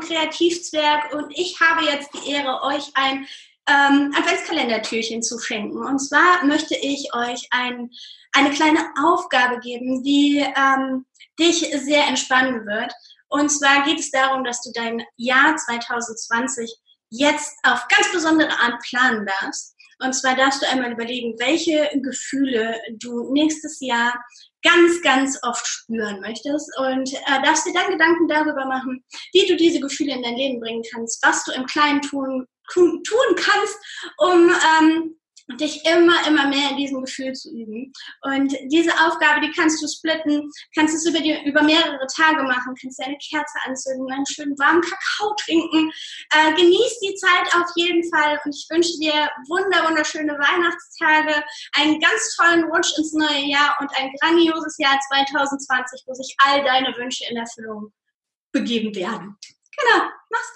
Kreativzwerg und ich habe jetzt die Ehre, euch ein ähm, Adventskalendertürchen zu schenken. Und zwar möchte ich euch ein, eine kleine Aufgabe geben, die ähm, dich sehr entspannen wird. Und zwar geht es darum, dass du dein Jahr 2020 jetzt auf ganz besondere Art planen darfst. Und zwar darfst du einmal überlegen, welche Gefühle du nächstes Jahr ganz, ganz oft spüren möchtest. Und äh, darfst dir dann Gedanken darüber machen, wie du diese Gefühle in dein Leben bringen kannst, was du im Kleinen tun, tun, kannst, um ähm, dich immer, immer mehr in diesem Gefühl zu üben. Und diese Aufgabe, die kannst du splitten, kannst es über, die, über mehrere Tage machen, kannst dir eine Kerze anzünden, einen schönen warmen Kakao trinken. Äh, genieß die Zeit auf jeden Fall und ich wünsche dir wunder, wunderschöne Weihnachtstage, einen ganz tollen Rutsch ins neue Jahr und ein grandioses Jahr 2020, wo sich all deine Wünsche in Erfüllung begeben werden. Genau, mach's